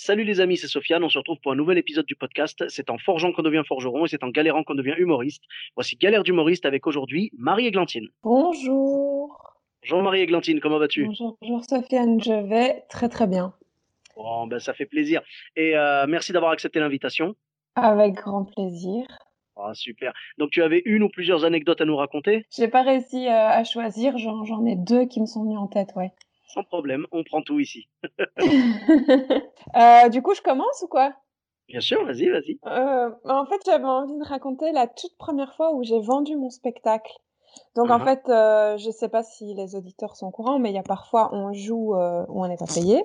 Salut les amis, c'est Sofiane. On se retrouve pour un nouvel épisode du podcast. C'est en forgeant qu'on devient forgeron et c'est en galérant qu'on devient humoriste. Voici Galère d'humoriste avec aujourd'hui Marie-Églantine. Bonjour. Bonjour Marie-Églantine, comment vas-tu? Bonjour, bonjour Sofiane, je vais très très bien. Bon, ben ça fait plaisir. Et euh, merci d'avoir accepté l'invitation. Avec grand plaisir. Ah, super. Donc tu avais une ou plusieurs anecdotes à nous raconter? J'ai pas réussi euh, à choisir, j'en j'en ai deux qui me sont venues en tête, ouais. Sans problème, on prend tout ici. Euh, du coup, je commence ou quoi? Bien sûr, vas-y, vas-y. Euh, En fait, j'avais envie de raconter la toute première fois où j'ai vendu mon spectacle. Donc en Mhm. fait, euh, je sais pas si les auditeurs sont au courant, mais il y a parfois on joue euh, où on n'est pas payé,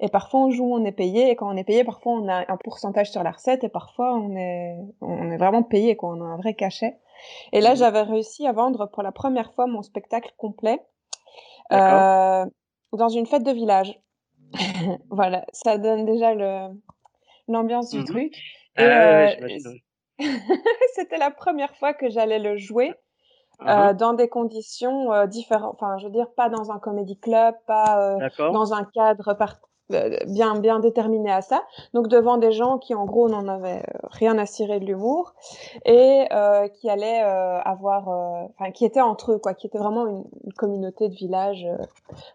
et parfois on joue où on est payé, et quand on est payé, parfois on a un pourcentage sur la recette, et parfois on est on est vraiment payé, quoi, on a un vrai cachet. Et là, Mhm. j'avais réussi à vendre pour la première fois mon spectacle complet euh, dans une fête de village. voilà, ça donne déjà le l'ambiance du Mhm. truc. Ah Et euh, c'était la première fois que j'allais le jouer euh, dans des conditions euh, différentes. Enfin, je veux dire, pas dans un comédie club, pas dans un cadre par- bien bien déterminé à ça. Donc devant des gens qui, en gros, n'en avaient euh, rien à cirer de l'humour et euh, qui allaient euh, avoir, euh, enfin, qui étaient entre eux, quoi, qui étaient vraiment une, une communauté de village. euh.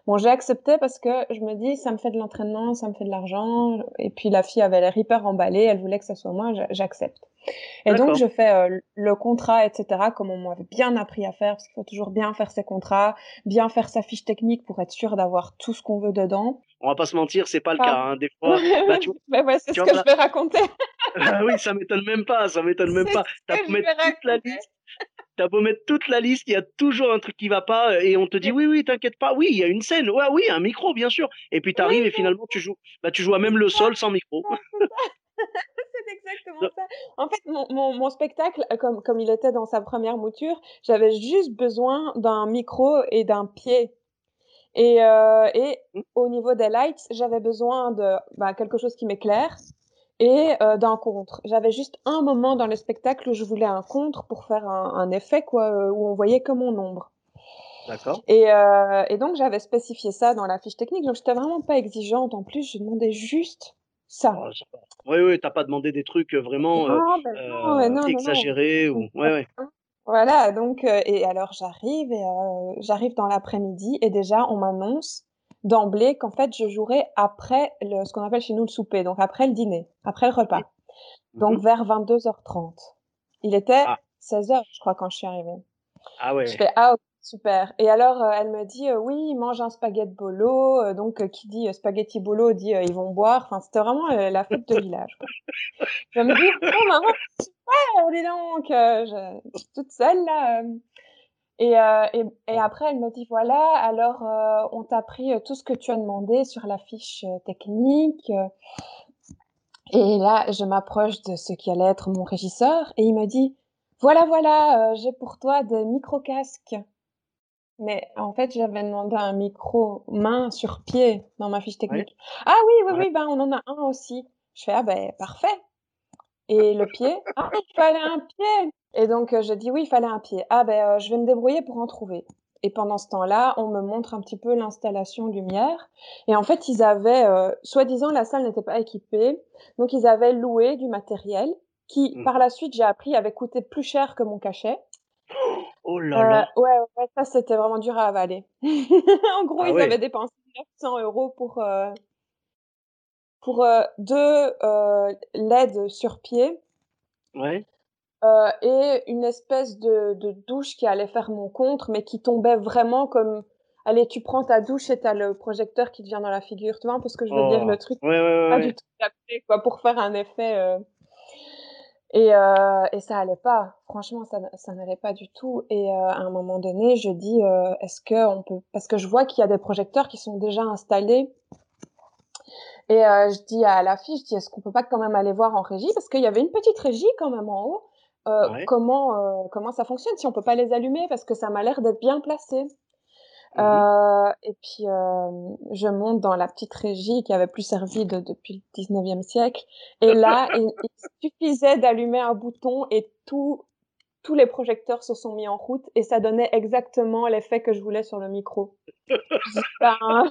Bon, j'ai accepté parce que je me dis, ça me fait de l'entraînement, ça me fait de l'argent. Et puis la fille avait l'air hyper emballée, elle voulait que ça soit moi, j'a- j'accepte. Et donc, je fais euh, le contrat, etc., comme on m'avait bien appris à faire, parce qu'il faut toujours bien faire ses contrats, bien faire sa fiche technique pour être sûr d'avoir tout ce qu'on veut dedans. On va pas se mentir, c'est pas le Ah. cas. hein. Des fois, bah, tu ouais, c'est ce que je vais raconter. Ah oui, ça m'étonne même pas, ça m'étonne même pas. T'as beau mettre toute la liste, t'as beau mettre toute la liste, il y a toujours un truc qui va pas et on te dit oui, oui, t'inquiète pas, oui, il y a une scène, ouais, oui, un micro, bien sûr. Et puis t'arrives et finalement tu joues, bah tu joues à même le sol sans micro. Exactement ça. En fait, mon, mon, mon spectacle, euh, comme, comme il était dans sa première mouture, j'avais juste besoin d'un micro et d'un pied. Et, euh, et Mm. au niveau des lights, j'avais besoin de bah, quelque chose qui m'éclaire et euh, d'un contre. J'avais juste un moment dans le spectacle où je voulais un contre pour faire un, un effet quoi, où on voyait que mon ombre. D'accord. Et, euh, et donc j'avais spécifié ça dans la fiche technique, donc j'étais vraiment pas exigeante. En plus, je demandais juste ça. Oui, oui, t'as pas demandé des trucs vraiment Non, ben non, non, exagérés ou. Ouais, ouais. Voilà, donc et alors j'arrive et j'arrive dans l'après-midi et déjà on m'annonce d'emblée qu'en fait je jouerai après le ce qu'on appelle chez nous le souper, donc après le dîner, après le repas. Donc Mhm. vers 22h30. Il était Ah. 16h je crois quand je suis arrivée. Ah ouais. Je fais ah ok, super. Et alors euh, elle me dit euh, oui, mange un spaghetti bolo, Euh, donc qui dit spaghetti bolo dit ils vont boire. Enfin c'était vraiment la fête de village. Quoi. Je me dis oh maman super, dis donc, je, toute seule là. Et, et, et après, elle me dit, voilà, alors on t'a pris tout ce que tu as demandé sur la fiche technique. Et là, je m'approche de ce qui allait être mon régisseur et il me dit, voilà, voilà, j'ai pour toi des micro-casques. Mais en fait, j'avais demandé un micro main sur pied dans ma fiche technique. Ah oui, oui, Ouais. oui, ben on en a un aussi. Je fais, ah ben parfait. Et le pied, ah, il fallait un pied. Et donc, euh, je dis oui, il fallait un pied. Ah, ben, euh, je vais me débrouiller pour en trouver. Et pendant ce temps-là, on me montre un petit peu l'installation lumière. Et en fait, ils avaient, euh, soi-disant, la salle n'était pas équipée. Donc, ils avaient loué du matériel qui, Mhm. par la suite, j'ai appris, avait coûté plus cher que mon cachet. Oh là Euh, là. ouais, ouais, ça, c'était vraiment dur à avaler. en gros, Ah ils ouais. avaient dépensé 900 euros pour, euh, pour euh, deux LED sur pied Ouais. et une espèce de, de douche qui allait faire mon contre, mais qui tombait vraiment comme... Allez, tu prends ta douche et t'as le projecteur qui te vient dans la figure, tu vois un peu ce que je veux dire, Oh. le truc Ouais, ouais, pas du tout adapté, quoi, pour faire un effet... euh, Et, euh, et ça allait pas. Franchement, ça, ça n'allait pas du tout. Et euh, à un moment donné, je dis, euh, est-ce que on peut, parce que je vois qu'il y a des projecteurs qui sont déjà installés Et je dis à la fille, je dis, est-ce qu'on peut pas quand même aller voir en régie? Parce qu'il y avait une petite régie quand même en haut. Comment, comment ça fonctionne si on peut pas les allumer? Parce que ça m'a l'air d'être bien placé. Euh, et puis, euh, je monte dans la petite régie qui avait plus servi de, depuis le 19e siècle. Et là, il, il suffisait d'allumer un bouton et tout, tous les projecteurs se sont mis en route et ça donnait exactement l'effet que je voulais sur le micro. voilà.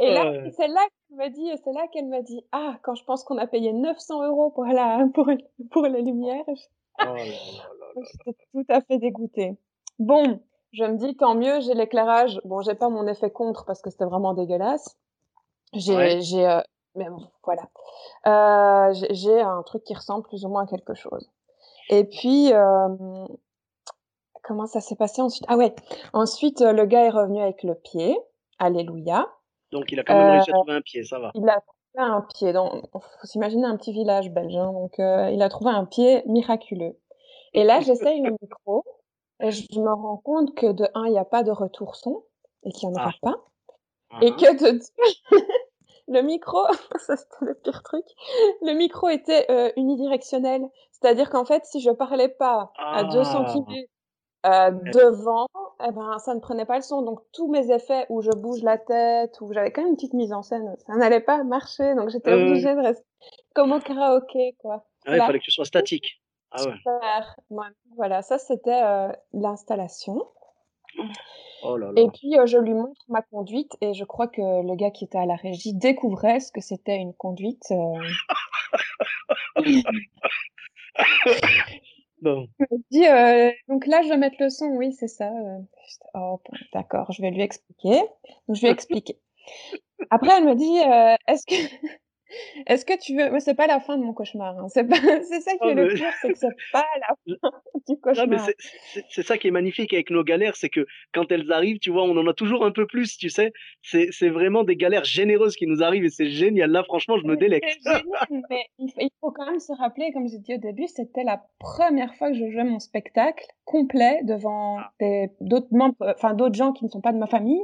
Et là, c'est là qu'elle m'a dit, c'est là qu'elle m'a dit, ah, quand je pense qu'on a payé 900 euros pour la, pour, pour la lumière, oh j'étais tout à fait dégoûtée. Bon, je me dis, tant mieux, j'ai l'éclairage. Bon, j'ai pas mon effet contre parce que c'était vraiment dégueulasse. J'ai, j'ai, euh, mais bon, voilà. Euh, j'ai un truc qui ressemble plus ou moins à quelque chose. Et puis, euh, comment ça s'est passé ensuite? Ah ouais, ensuite, le gars est revenu avec le pied. Alléluia. Donc, il a quand même réussi à trouver un pied, ça va. Il a trouvé un pied. Donc, faut s'imaginer un petit village belge. Hein, donc, il a trouvé un pied miraculeux. Et là, j'essaye le micro. Et je me rends compte que de un, il n'y a pas de retour son et qu'il n'y en aura ah. pas. Et uh-huh. que de le micro, ça c'était le pire truc, le micro était euh, unidirectionnel. C'est-à-dire qu'en fait, si je parlais pas à 2 ah. cm euh, devant, eh ben, ça ne prenait pas le son. Donc tous mes effets où je bouge la tête, où j'avais quand même une petite mise en scène, ça n'allait pas marcher. Donc j'étais obligée de rester comme au karaoké, quoi. Ah il fallait que tu sois statique. Ah ouais. Super. voilà, ça c'était euh, l'installation. Oh et puis euh, je lui montre ma conduite et je crois que le gars qui était à la régie découvrait ce que c'était une conduite. Euh. bon. dit, euh, donc là je vais mettre le son, oui c'est ça. Oh, d'accord, je vais lui expliquer. Donc je lui ai expliqué. Après elle me dit, est-ce que est-ce que tu veux Mais c'est pas la fin de mon cauchemar. Hein. C'est pas... c'est ça qui est le pire, c'est que c'est pas la fin du cauchemar. c'est ça qui est magnifique avec nos galères, c'est que quand elles arrivent, tu vois, on en a toujours un peu plus, tu sais? C'est vraiment des galères généreuses qui nous arrivent et c'est génial. Là, franchement, je me délecte. mais il faut quand même se rappeler, comme j'ai dit au début, c'était la première fois que je jouais mon spectacle complet devant ah. d'autres membres, enfin d'autres gens qui ne sont pas de ma famille.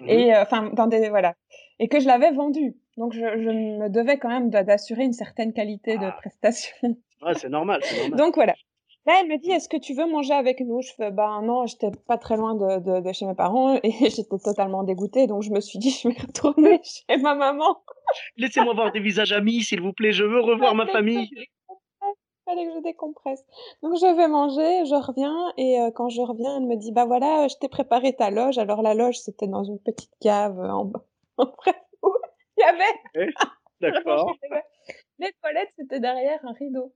Mmh et euh, enfin dans des voilà et que je l'avais vendu donc, je, je, me devais quand même d'assurer une certaine qualité de ah. prestation. Ouais, c'est normal, normal, Donc, voilà. Là, elle me dit, est-ce que tu veux manger avec nous? Je fais, bah non, j'étais pas très loin de, de, de, chez mes parents et j'étais totalement dégoûtée. Donc, je me suis dit, je vais retourner chez ma maman. Laissez-moi voir des visages amis, s'il vous plaît. Je veux revoir ma famille. Fallait que je décompresse. Donc, je vais manger, je reviens et euh, quand je reviens, elle me dit, bah voilà, je t'ai préparé ta loge. Alors, la loge, c'était dans une petite cave en bas. Bref, il y avait. D'accord. Les toilettes, c'était derrière un rideau.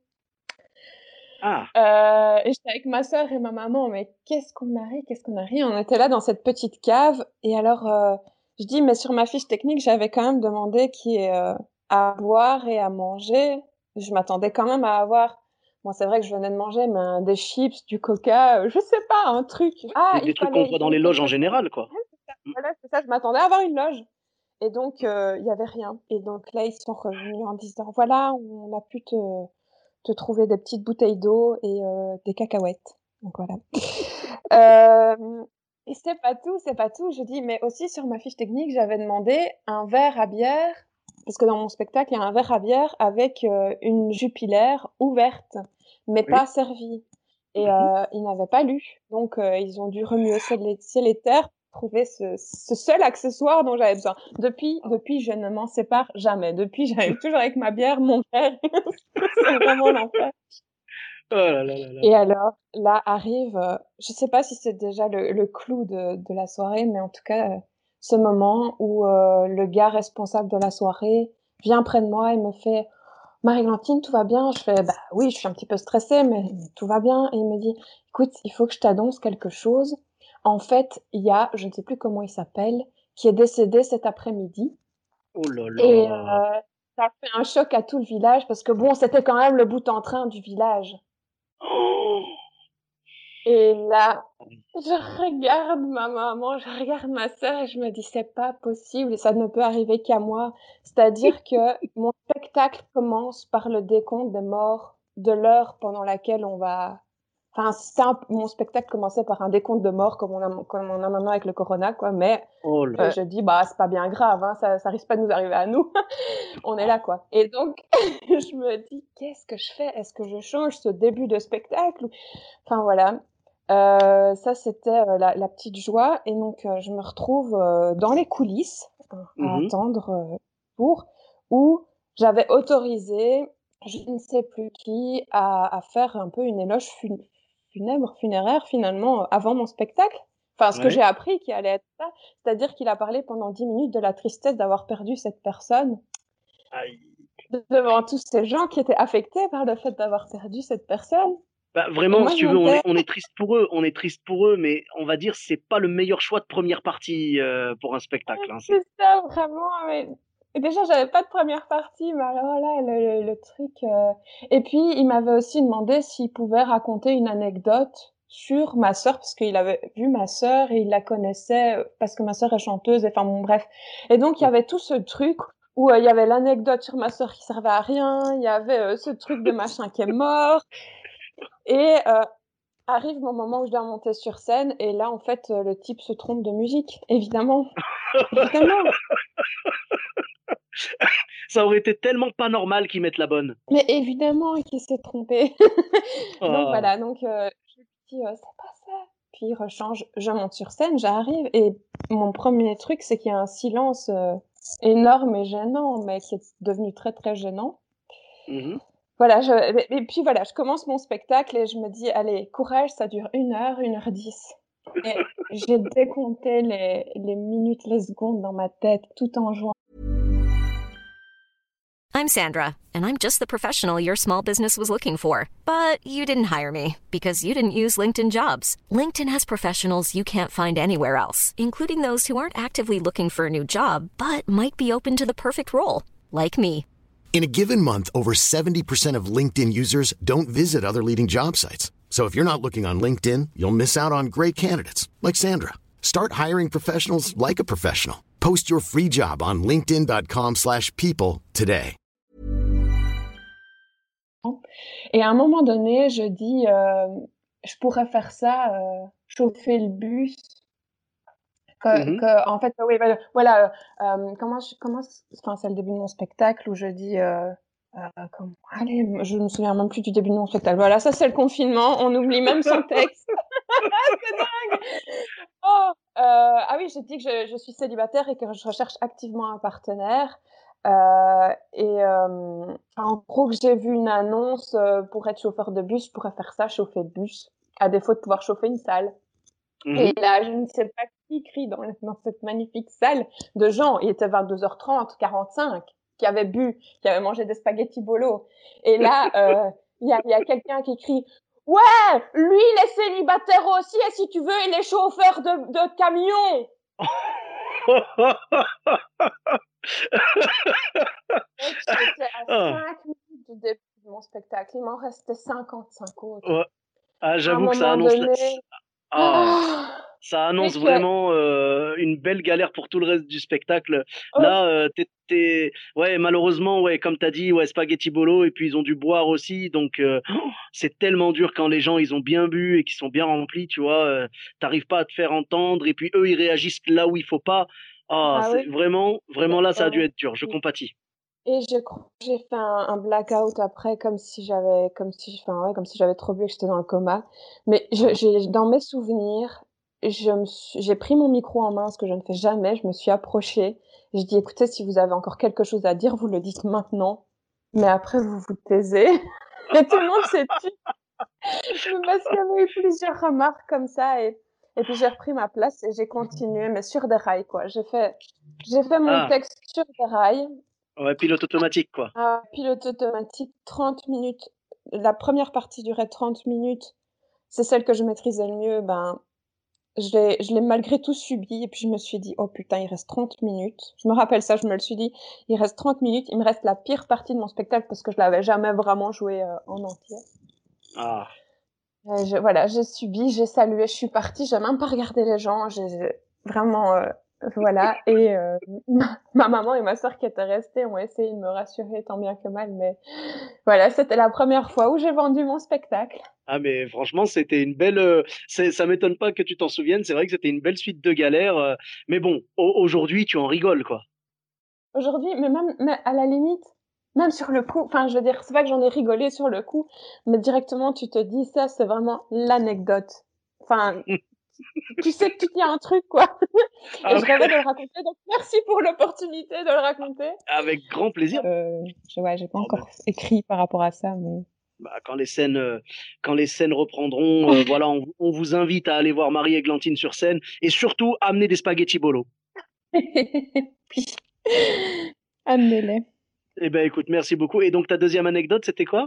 Ah. Euh, et j'étais avec ma soeur et ma maman, mais qu'est-ce qu'on a ri, qu'est-ce qu'on a ri? On était là dans cette petite cave. Et alors, euh, je dis, mais sur ma fiche technique, j'avais quand même demandé qui est euh, à boire et à manger. Je m'attendais quand même à avoir. Bon, c'est vrai que je venais de manger, mais des chips, du coca, je sais pas, un truc. Ah, des, trucs qu'on voit dans les loges en général, quoi. Voilà, c'est ça. Je m'attendais à avoir une loge. Et donc, il y avait rien. Et donc là, ils sont revenus en disant, voilà, on a pu te, te trouver des petites bouteilles d'eau et des cacahuètes. Donc voilà. euh, et c'est pas tout, c'est pas tout. Je dis, mais aussi sur ma fiche technique, j'avais demandé un verre à bière, parce que dans mon spectacle, il y a un verre à bière avec une jupilaire ouverte, mais pas servie. Et euh, ils n'avaient pas lu, donc ils ont dû remuer ciel et terre trouver ce, ce, seul accessoire dont j'avais besoin. Depuis, depuis, je ne m'en sépare jamais. Depuis, j'arrive toujours avec ma bière, mon verre. c'est vraiment l'enfer. Oh là là là Et alors, là arrive, euh, je sais pas si c'est déjà le, le clou de, de, la soirée, mais en tout cas, euh, ce moment où euh, le gars responsable de la soirée vient près de moi et me fait Marie-Glantine, tout va bien? Je fais, bah oui, je suis un petit peu stressée, mais tout va bien. Et il me dit, écoute, il faut que je t'annonce quelque chose en fait, il y a, je ne sais plus comment il s'appelle, qui est décédé cet après-midi. Oh là là. Et euh, ça fait un choc à tout le village parce que bon, c'était quand même le bout en train du village. Oh. Et là, je regarde ma maman, je regarde ma sœur et je me dis c'est pas possible et ça ne peut arriver qu'à moi. C'est-à-dire que mon spectacle commence par le décompte des morts de l'heure pendant laquelle on va Enfin, ça, mon spectacle commençait par un décompte de morts comme on a, comme on a maintenant avec le corona, quoi. Mais Oh euh, je dis, bah, c'est pas bien grave, hein, ça, ça risque pas de nous arriver à nous. on est là, quoi. Et donc, je me dis, qu'est-ce que je fais? Est-ce que je change ce début de spectacle Enfin, voilà. Euh, ça, c'était euh, la, la petite joie. Et donc, je me retrouve dans les coulisses à Mhm. attendre pour où j'avais autorisé, je ne sais plus qui, à, à faire un peu une éloge fun- funèbre, funéraire finalement, euh, avant mon spectacle. Enfin, ce que j'ai appris qui allait être ça, c'est-à-dire qu'il a parlé pendant dix minutes de la tristesse d'avoir perdu cette personne Aïe. devant tous ces gens qui étaient affectés par le fait d'avoir perdu cette personne. Bah, vraiment, moi, si tu veux, on est, on est triste pour eux, on est triste pour eux, mais on va dire c'est pas le meilleur choix de première partie euh, pour un spectacle. hein. C'est- C'est ça, vraiment. Mais... et Déjà, j'avais pas de première partie, mais alors là, le, le- le truc. euh, Et puis, il m'avait aussi demandé s'il pouvait raconter une anecdote sur ma sœur, parce qu'il avait vu ma sœur et il la connaissait, euh, parce que ma sœur est chanteuse, et enfin bon, bref. Et donc, il y avait tout ce truc où euh, il y avait l'anecdote sur ma sœur qui servait à rien, il y avait euh, ce truc de machin qui est mort. Et euh, arrive mon moment où je dois monter sur scène, et là, en fait, euh, le type se trompe de musique, évidemment. évidemment. Ça aurait été tellement pas normal qu'ils mettent la bonne. Mais évidemment qu'il s'est trompé. Donc voilà, donc euh, je lui dis euh, c'est pas ça. Puis il rechange, je monte sur scène, j'arrive et mon premier truc c'est qu'il y a un silence euh, énorme et gênant, mais qui est devenu très très gênant. Mhm. Voilà, je, et, et puis voilà, je commence mon spectacle et je me dis allez courage, ça dure une heure, une heure dix. Et j'ai décompté les, les minutes, les secondes dans ma tête, tout en jouant. I'm Sandra, and I'm just the professional your small business was looking for. But you didn't hire me because you didn't use LinkedIn jobs. LinkedIn has professionals you can't find anywhere else, including those who aren't actively looking for a new job but might be open to the perfect role, like me. In a given month, over 70% of LinkedIn users don't visit other leading job sites. So if you're not looking on LinkedIn, you'll miss out on great candidates like Sandra. Start hiring professionals like a professional. Post your free job on linkedin.com/people slash people today. Et à un moment donné, je dis, euh, je pourrais faire ça, euh, chauffer le bus. Que, que- en fait, oui, voilà, voilà, euh, comment, je, comment, enfin, c'est le début de mon spectacle où je dis, euh, euh, comment, allez, je me souviens même plus du début de mon spectacle. Voilà, ça c'est le confinement, on oublie même son texte. c'est dingue. Oh, ah oui, j'ai dit que je, je suis célibataire et que je recherche activement un partenaire. Et en gros, j'ai vu une annonce pour être chauffeur de bus, je pourrais faire ça, chauffer le bus, à défaut de pouvoir chauffer une salle. Mhm. Et là, je ne sais pas qui crie dans, dans cette magnifique salle de gens. Il était 22h30, 45, qui avaient bu, qui avaient mangé des spaghettis bolo. Et là, euh, il y a, il y a quelqu'un qui crie Ouais, lui, il est célibataire aussi, et si tu veux, il est chauffeur de, de camion. J'étais à Ah. 5 minutes du début de mon spectacle. Il m'en restait 55 autres. Ouais. Ah, j'avoue que ça annonce, la- donné- Ah, Ah. ça annonce vraiment euh, une belle galère pour tout le reste du spectacle. Oh. Là, euh, t'es, ouais, malheureusement, ouais, comme t'as dit, ouais, spaghetti bolo, et puis ils ont dû boire aussi, donc euh, oh, c'est tellement dur quand les gens ils ont bien bu et qu'ils sont bien remplis, tu vois, t'arrives pas à te faire entendre, et puis eux ils réagissent là où il faut pas. Ah, Ah c'est oui. vraiment, vraiment là, ça a dû être dur. Je compatis. Et je crois que j'ai fait un, un blackout après, comme si j'avais, comme si, enfin ouais, comme si j'avais trop bu et que j'étais dans le coma. Mais je, dans mes souvenirs, j'ai pris mon micro en main, ce que je ne fais jamais. Je me suis approchée. Je dis, écoutez, si vous avez encore quelque chose à dire, vous le dites maintenant. Mais après, vous vous taisez. Et tout le monde s'est tu. Parce qu'il y avait eu plusieurs remarques comme ça et, et puis j'ai repris ma place et j'ai continué, mais sur des rails, quoi. J'ai fait, j'ai fait mon Ah. texte sur des rails. Ouais, pilote automatique, quoi. Ah, pilote automatique, 30 minutes. La première partie durait 30 minutes. C'est celle que je maîtrisais le mieux. Ben, je l'ai, je l'ai malgré tout subi. Et puis je me suis dit, oh putain, il reste 30 minutes. Je me rappelle ça, je me le suis dit. Il reste 30 minutes. Il me reste la pire partie de mon spectacle parce que je l'avais jamais vraiment joué euh, en entier. Ah. Je, voilà, j'ai subi, j'ai salué, je suis partie. J'ai même pas regardé les gens. J'ai j'ai- vraiment, euh, Voilà, et euh, ma maman et ma soeur qui étaient restées ont essayé de me rassurer tant bien que mal, mais voilà, c'était la première fois où j'ai vendu mon spectacle. Ah mais franchement, c'était une belle. Euh, ça m'étonne pas que tu t'en souviennes. C'est vrai que c'était une belle suite de galères. Euh, mais bon, aujourd'hui, tu en rigoles, quoi. Aujourd'hui, mais même mais à la limite, même sur le coup, enfin, je veux dire, c'est pas que j'en ai rigolé sur le coup, mais directement, tu te dis ça, c'est vraiment l'anecdote. Enfin, tu sais que tu tiens un truc, quoi. Ah et je rêvais de le raconter, donc merci pour l'opportunité de le raconter. Avec grand plaisir. Euh, je, ouais, j'ai pas encore écrit par rapport à ça, mais. Bah, quand les scènes, euh, quand les scènes reprendront, euh, voilà, on, on, vous invite à aller voir Marie Glantine sur scène et surtout amener des spaghettis bolo. Amenez-les. Eh ben, écoute, merci beaucoup. Et donc, ta deuxième anecdote, c'était quoi?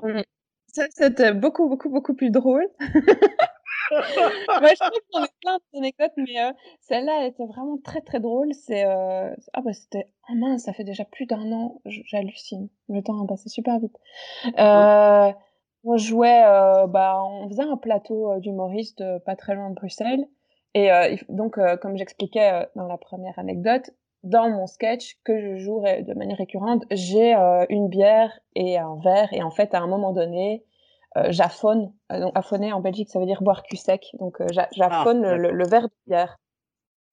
Ça, c'était beaucoup, beaucoup, beaucoup plus drôle. Moi, je trouve qu'on a plein d'anecdotes, mais euh, celle-là, elle était vraiment très, très drôle. C'est, euh... ah bah, c'était, oh mince, ça fait déjà plus d'un an. J'hallucine. Le temps a passé super vite. Euh, on jouait, euh, bah, on faisait un plateau euh, d'humoriste pas très loin de Bruxelles. Et donc, comme j'expliquais dans la première anecdote, dans mon sketch que je joue de manière récurrente, j'ai une bière et un verre et en fait à un moment donné, j'affonne. Euh, donc affonner en Belgique ça veut dire boire cul sec. Donc euh, j'affonne ah, le, le, verre de bière.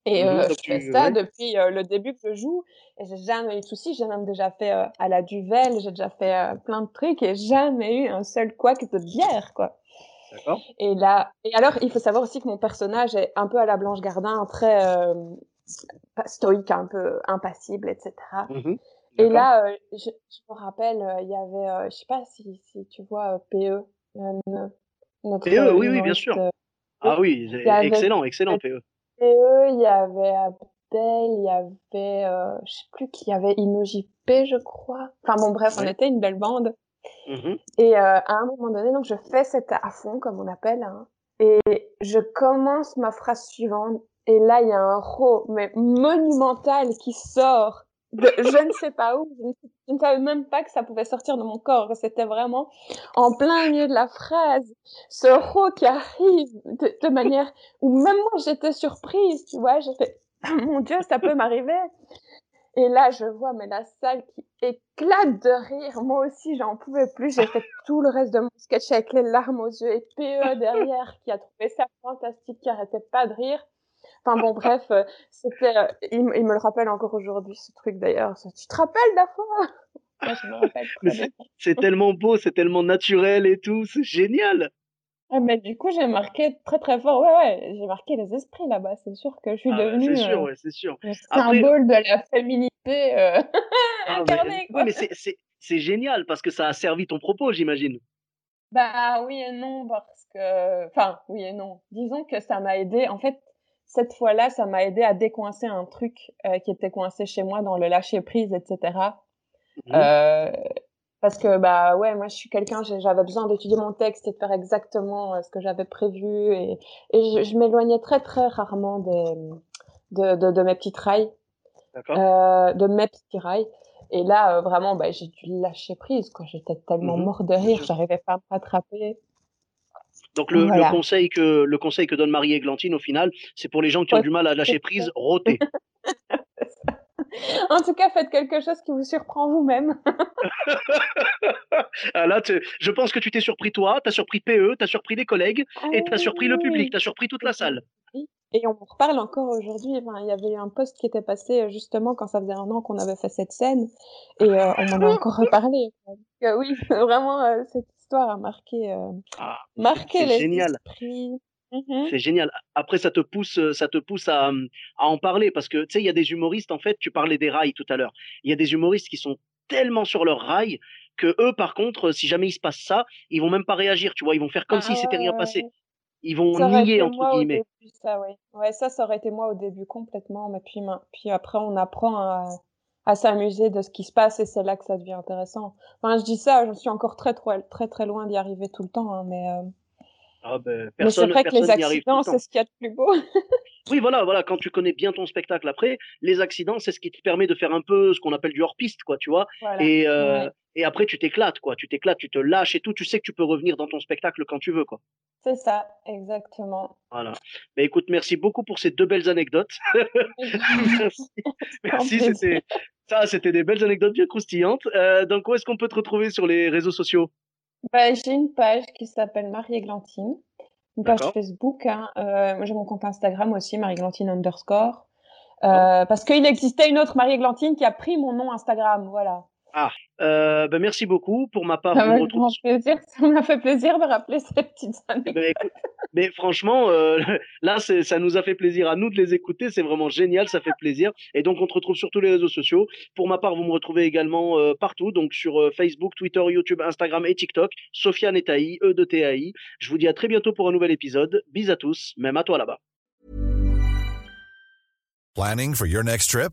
Et mmh je fais ça depuis le début que je joue et j'ai jamais eu de soucis. J'ai même déjà fait à la duvel, j'ai déjà fait plein de trucs et jamais eu un seul couac de bière quoi. Et là, et alors il faut savoir aussi que mon personnage est un peu à la Blanche Gardin, très stoïque, un peu impassible, etc. Mmh et là, euh, je, je, me rappelle, euh, il y avait, euh, je sais pas si, si tu vois PE, notre PE, oui, oui, bien sûr. ah oui, excellent, excellent PE. PE, il y avait Abdel, il y avait, je sais plus qui, il y avait InnoJP, je crois. Enfin bon, bref, on était une belle bande. Mmh et à un moment donné, donc je fais cette à fond, comme on appelle, hein, et je commence ma phrase suivante et là, il y a un ro, mais monumental qui sort de je ne sais pas où. Je ne, savais même pas que ça pouvait sortir de mon corps. C'était vraiment en plein milieu de la phrase. Ce ro qui arrive de, manière où même moi, j'étais surprise, tu vois. J'ai fait, mon Dieu, ça peut m'arriver. Et là, je vois, mais la salle qui éclate de rire. Moi aussi, j'en pouvais plus. J'ai fait tout le reste de mon sketch avec les larmes aux yeux et PE derrière qui a trouvé ça fantastique, qui arrêtait pas de rire. Enfin bon, bref, euh, c'était, euh, il, me le rappelle encore aujourd'hui, ce truc d'ailleurs. Tu te rappelles la fois? Je me rappelle. C'est tellement beau, c'est tellement naturel et tout, c'est génial. Ah, mais du coup, j'ai marqué très très fort. Ouais, ouais, j'ai marqué les esprits là-bas. C'est sûr que je suis ah, devenue. C'est sûr, euh, ouais, c'est sûr. Le symbole de la féminité euh, ah, incarnée. Mais, mais c'est génial parce que ça a servi ton propos, j'imagine. Bah oui et non, parce que. Enfin, oui et non. Disons que ça m'a aidé. En fait, cette fois-là, ça m'a aidé à décoincer un truc euh, qui était coincé chez moi dans le lâcher prise, etc. Mmh. Euh, parce que bah ouais, moi je suis quelqu'un, j'avais besoin d'étudier mon texte et de faire exactement euh, ce que j'avais prévu et, et je, m'éloignais très très rarement des, de, de, de mes petits rails, euh, de mes petits rails. Et là, vraiment, bah, j'ai dû lâcher prise. J'étais tellement mmh mort de rire, j'arrivais pas à me rattraper. Donc le, le, conseil que le conseil que donne Marie Églantine au final, c'est pour les gens qui ont du mal à lâcher prise, rôter. en tout cas, faites quelque chose qui vous surprend vous-même. ah là, je pense que tu t'es surpris toi, tu as surpris PE, tu as surpris les collègues et tu as surpris le public, tu as surpris toute la salle. Et on en reparle encore aujourd'hui. Enfin, il y avait un post qui était passé euh, justement quand ça faisait un an qu'on avait fait cette scène et euh, on en a encore reparlé. Euh, oui, vraiment, euh, histoire a marqué, euh, ah, marqué les génial. Mmh c'est génial. Après, ça te pousse, ça te pousse à, à en parler parce que tu sais, il y a des humoristes en fait. Tu parlais des rails tout à l'heure. Il y a des humoristes qui sont tellement sur leur rail que eux, par contre, si jamais il se passe ça, ils vont même pas réagir. Tu vois, ils vont faire comme ah, s'il s'était rien passé. Ils vont nier entre guillemets. Début, ça, ouais. ouais, ça, ça aurait été moi au début complètement. Mais puis, puis après, on apprend à, à s'amuser de ce qui se passe et c'est là que ça devient intéressant. Enfin, je dis ça, je suis encore très très très, très loin d'y arriver tout le temps, hein, mais. Euh... Ah ben, Mais c'est personne, vrai que les personne accidents, c'est ce qu'il y a de plus beau. Oui, voilà, voilà. Quand tu connais bien ton spectacle après, les accidents, c'est ce qui te permet de faire un peu ce qu'on appelle du hors-piste, quoi, tu vois. Voilà. Et, euh, Ouais. et après, tu t'éclates, quoi. Tu t'éclates, tu te lâches et tout. Tu sais que tu peux revenir dans ton spectacle quand tu veux, quoi. C'est ça, exactement. Voilà. Mais écoute, merci beaucoup pour ces deux belles anecdotes. merci. Merci, c'était, ça, c'était des belles anecdotes bien croustillantes. Euh, donc, où est-ce qu'on peut te retrouver sur les réseaux sociaux? Bah, j'ai une page qui s'appelle Marie-Églantine, une page. Facebook. Hein. Euh, moi, j'ai mon compte Instagram aussi, Marie-Églantine underscore. Oh. Euh, parce qu'il existait une autre Marie-Églantine qui a pris mon nom Instagram, voilà. Euh, ben, merci beaucoup. Pour ma part, Ça vous m'a me plaisir, ça m'a fait plaisir de rappeler ces petites Eh années. ben, écoute, mais franchement, euh, là, ça nous a fait plaisir à nous de les écouter. C'est vraiment génial, ça fait plaisir. Et donc, on te retrouve sur tous les réseaux sociaux. Pour ma part, vous me retrouvez également euh, partout, donc sur euh, Facebook, Twitter, YouTube, Instagram et TikTok. Sofiane et Taï, E de TAI. Je vous dis à très bientôt pour un nouvel épisode. Bis à tous, même à toi là-bas. Planning for your next trip?